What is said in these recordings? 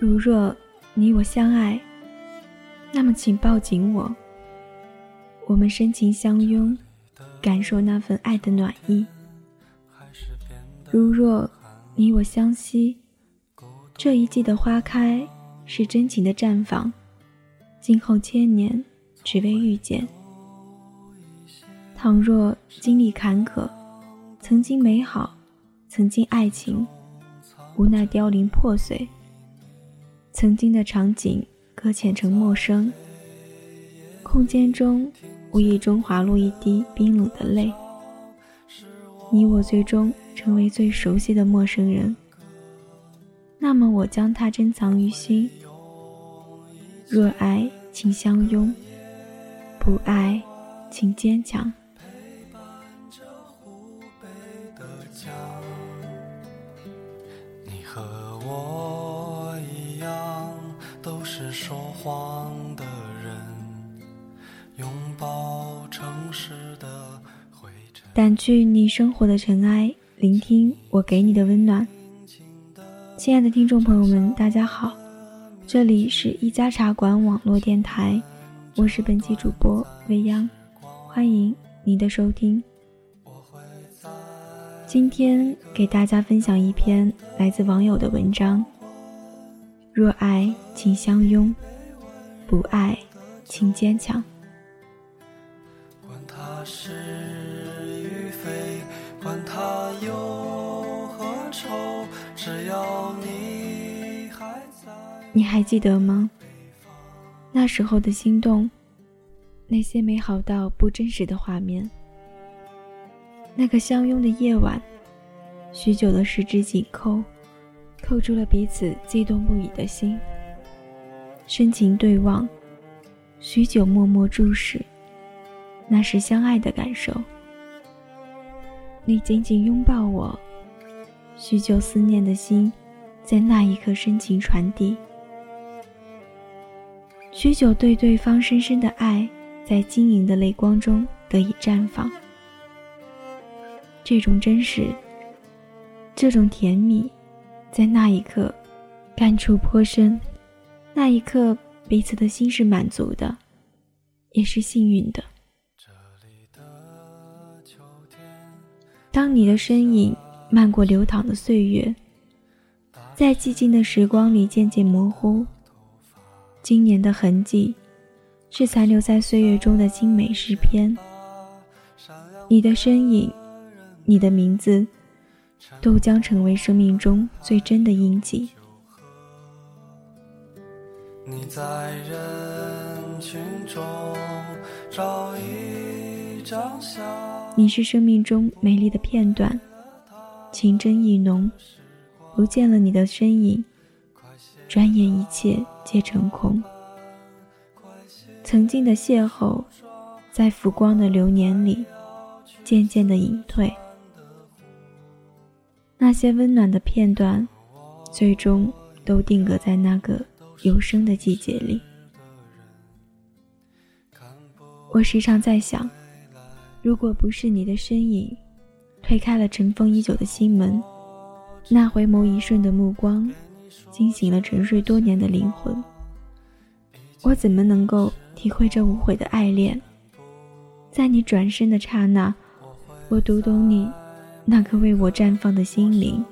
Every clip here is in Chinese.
如若你我相爱，那么请抱紧我，我们深情相拥，感受那份爱的暖意。如若你我相惜，这一季的花开是真情的绽放，今后千年只为遇见。倘若经历坎坷，曾经美好，曾经爱情，无奈凋零破碎，曾经的场景搁浅成陌生，空间中无意中滑落一滴冰冷的泪。你我最终成为最熟悉的陌生人，那么我将它珍藏于心。若爱，请相拥；不爱，请坚强。掸去你生活的尘埃，聆听我给你的温暖。亲爱的听众朋友们，大家好，这里是一家茶馆网络电台，我是本期主播未央，欢迎您的收听。今天给大家分享一篇来自网友的文章：若爱，请相拥；不爱，请坚强。管他是。只要你还在。你还记得吗？那时候的心动，那些美好到不真实的画面，那个相拥的夜晚，许久的十指紧扣，扣住了彼此激动不已的心。深情对望，许久默默注视，那是相爱的感受。你紧紧拥抱我，许久思念的心，在那一刻深情传递。许久对对方深深的爱，在晶莹的泪光中得以绽放。这种真实，这种甜蜜，在那一刻感触颇深。那一刻，彼此的心是满足的，也是幸运的。当你的身影漫过流淌的岁月，在寂静的时光里渐渐模糊。今年的痕迹，是残留在岁月中的精美诗篇。你的身影，你的名字，都将成为生命中最真的印记。你在人群中找一张相。你是生命中美丽的片段，情真意浓。不见了你的身影，转眼一切皆成空。曾经的邂逅，在浮光的流年里，渐渐的隐退。那些温暖的片段，最终都定格在那个有声的季节里。我时常在想。如果不是你的身影，推开了尘封已久的心门，那回眸一瞬的目光，惊醒了沉睡多年的灵魂。我怎么能够体会这无悔的爱恋？在你转身的刹那，我读懂你那颗为我绽放的心灵。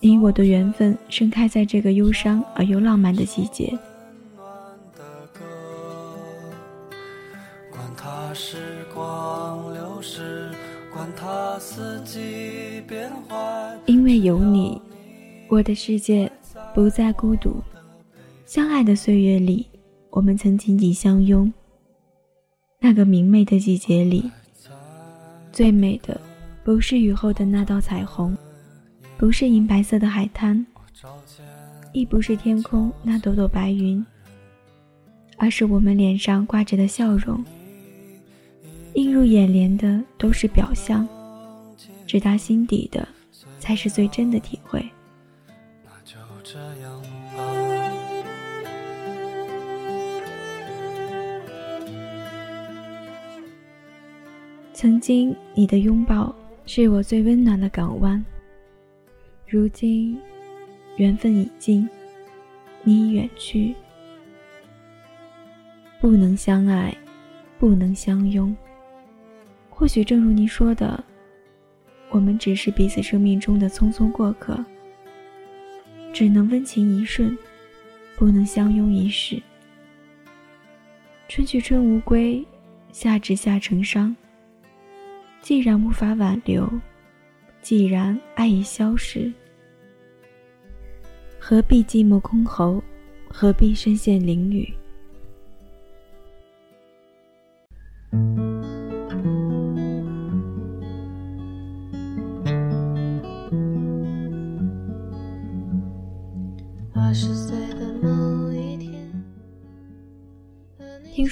你我的缘分盛开在这个忧伤而又浪漫的季节。因为有你，我的世界不再孤独。相爱的岁月里，我们曾紧紧相拥。那个明媚的季节里，最美的不是雨后的那道彩虹，不是银白色的海滩，亦不是天空那朵朵白云，而是我们脸上挂着的笑容。映入眼帘的都是表象，直达心底的才是最真的体会。曾经你的拥抱是我最温暖的港湾，如今缘分已尽，你已远去，不能相爱，不能相拥。或许正如您说的，我们只是彼此生命中的匆匆过客，只能温情一瞬，不能相拥一世。春去春无归，夏至夏成伤。既然无法挽留，既然爱已消失，何必寂寞空喉？何必身陷囹圄？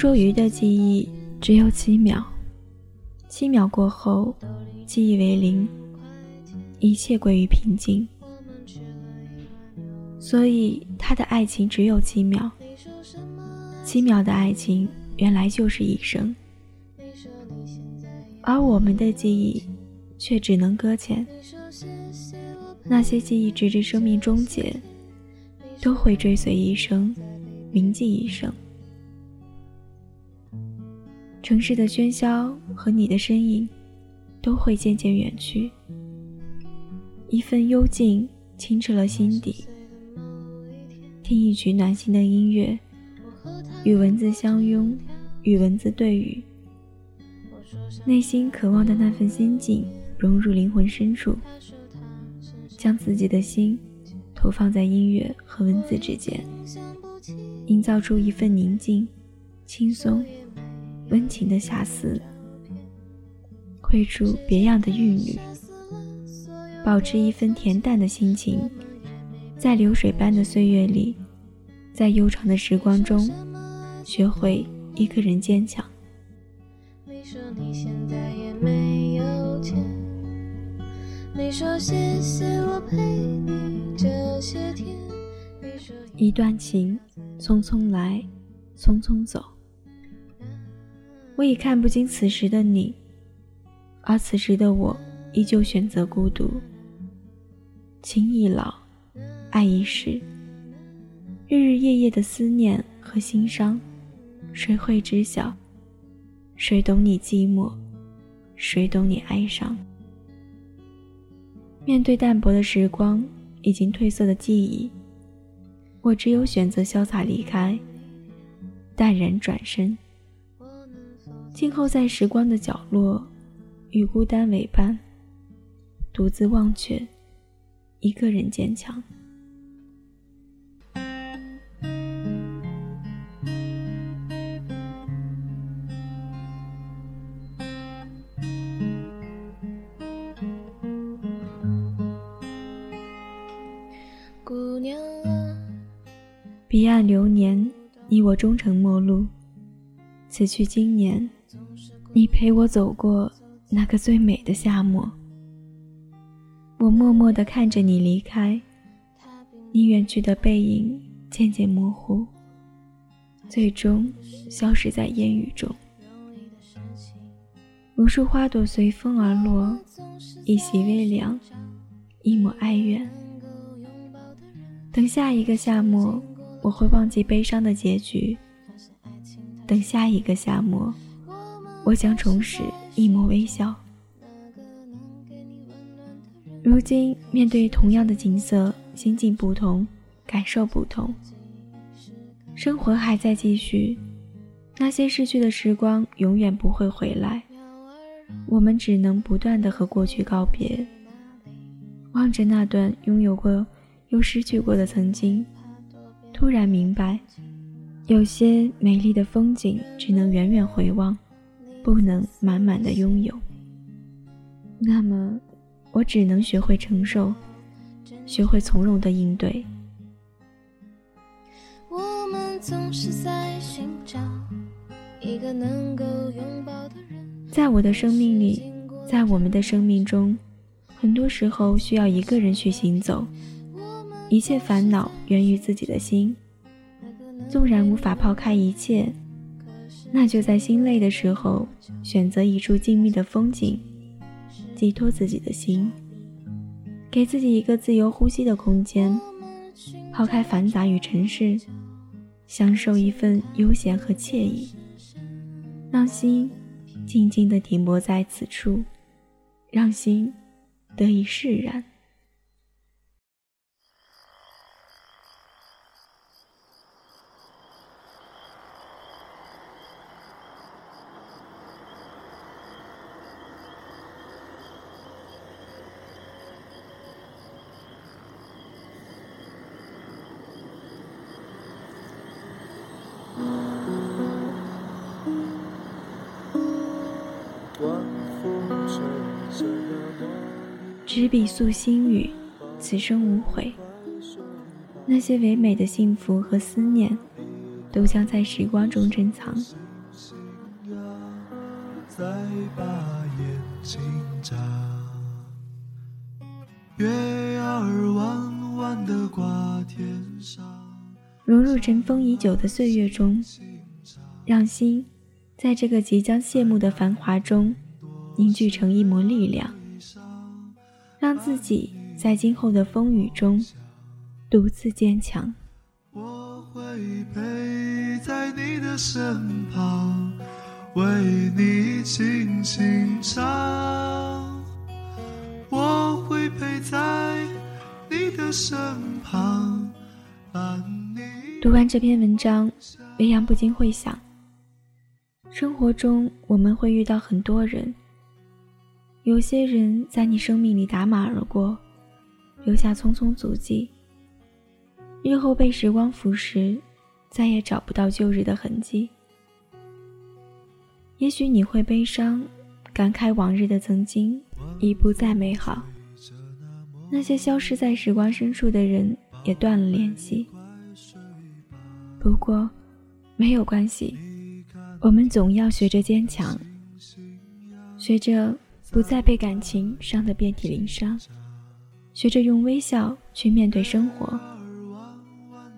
说鱼的记忆只有七秒。七秒过后，记忆为零，一切归于平静。所以他的爱情只有七秒，七秒的爱情原来就是一生，而我们的记忆却只能搁浅。那些记忆直至生命终结，都会追随一生，铭记一生。城市的喧嚣和你的身影，都会渐渐远去。一份幽静清澈了心底。听一曲暖心的音乐，与文字相拥，与文字对语。内心渴望的那份心境融入灵魂深处，将自己的心投放在音乐和文字之间，营造出一份宁静、轻松。温情的遐思，绘出别样的韵律，保持一份恬淡的心情，在流水般的岁月里，在悠长的时光中，学会一个人坚强。你说你现在也没有钱，你说谢谢我陪你这些天一段情，匆匆来，匆匆走。我已看不清此时的你，而此时的我依旧选择孤独。情已老，爱已逝，日日夜夜的思念和心伤，谁会知晓？谁懂你寂寞？谁懂你哀伤？面对淡薄的时光，已经褪色的记忆，我只有选择潇洒离开，淡然转身。静候在时光的角落，与孤单为伴，独自忘却，一个人坚强。姑娘啊，彼岸流年，你我终成陌路。此去经年。你陪我走过那个最美的夏末，我默默地看着你离开，你远去的背影渐渐模糊，最终消失在烟雨中。无数花朵随风而落，一袭微凉，一抹哀怨。等下一个夏末，我会忘记悲伤的结局。等下一个夏末。我将重拾一抹微笑。如今面对同样的景色，心境不同，感受不同。生活还在继续，那些逝去的时光永远不会回来。我们只能不断的和过去告别，望着那段拥有过又失去过的曾经，突然明白，有些美丽的风景只能远远回望。不能满满的拥有，那么我只能学会承受，学会从容的应对。我们总是在寻找一个能够拥抱的人。在我的生命里，在我们的生命中，很多时候需要一个人去行走。一切烦恼源于自己的心，纵然无法抛开一切。那就在心累的时候，选择一处静谧的风景，寄托自己的心，给自己一个自由呼吸的空间，抛开繁杂与尘世，享受一份悠闲和惬意，让心静静地停泊在此处，让心得以释然。执笔诉心语，此生无悔。那些唯美的幸福和思念，都将在时光中珍藏。融入尘封已久的岁月中，让心在这个即将谢幕的繁华中凝聚成一抹力量。让自己在今后的风雨中独自坚强。我会陪在你的身旁，为你轻轻唱。我会陪在你的身旁，读完这篇文章，维扬不禁会想：生活中我们会遇到很多人。有些人在你生命里打马而过，留下匆匆足迹。日后被时光腐蚀，再也找不到旧日的痕迹。也许你会悲伤，感慨往日的曾经已不再美好。那些消失在时光深处的人也断了联系。不过，没有关系，我们总要学着坚强，学着。不再被感情伤得遍体鳞伤，学着用微笑去面对生活。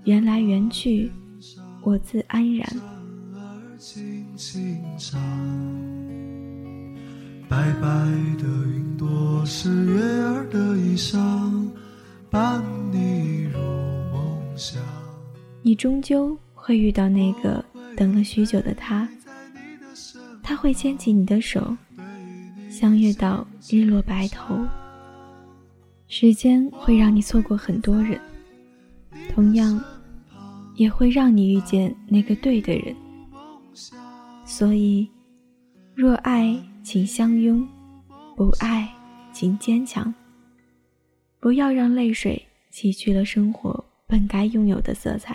缘来缘去，我自安然。白白的云朵是月儿的衣裳，伴你入梦乡。你终究会遇到那个等了许久的他，他会牵起你的手。相约到日落白头，时间会让你错过很多人，同样也会让你遇见那个对的人。所以，若爱，请相拥；不爱，请坚强。不要让泪水洗去了生活本该拥有的色彩。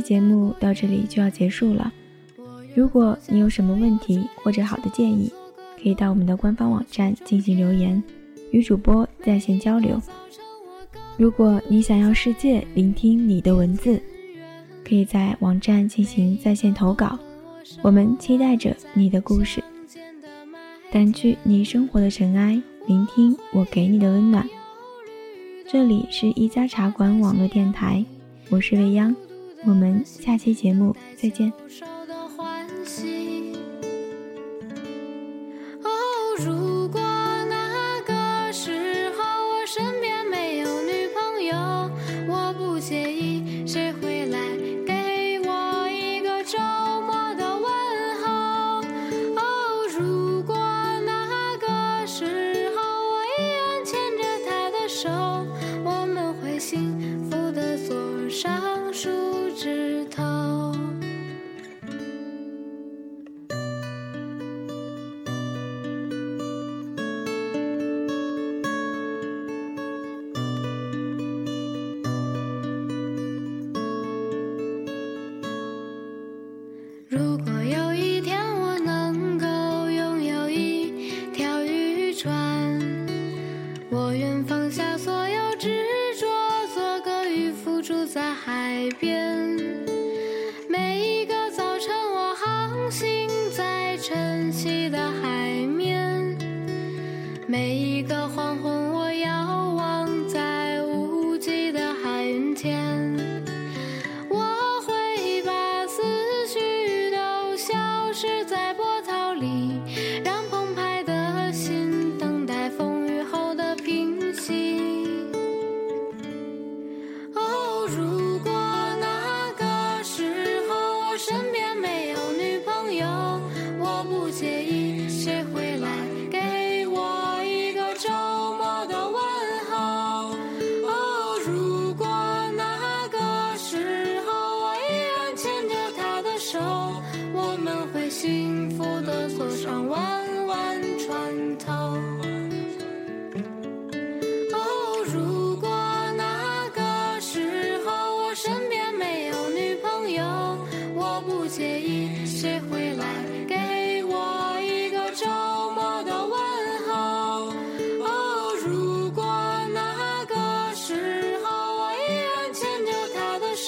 节目到这里就要结束了。如果你有什么问题或者好的建议，可以到我们的官方网站进行留言，与主播在线交流。如果你想要世界聆听你的文字，可以在网站进行在线投稿，我们期待着你的故事。掸去你生活的尘埃，聆听我给你的温暖。这里是一家茶馆网络电台。我是未央，我们下期节目再见。哦，如。每一个黄昏，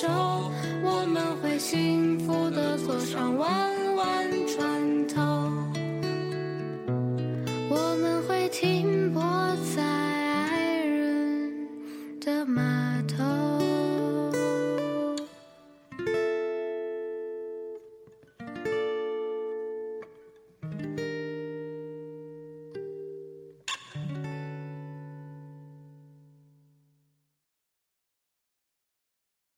手，我们会幸福的坐上晚。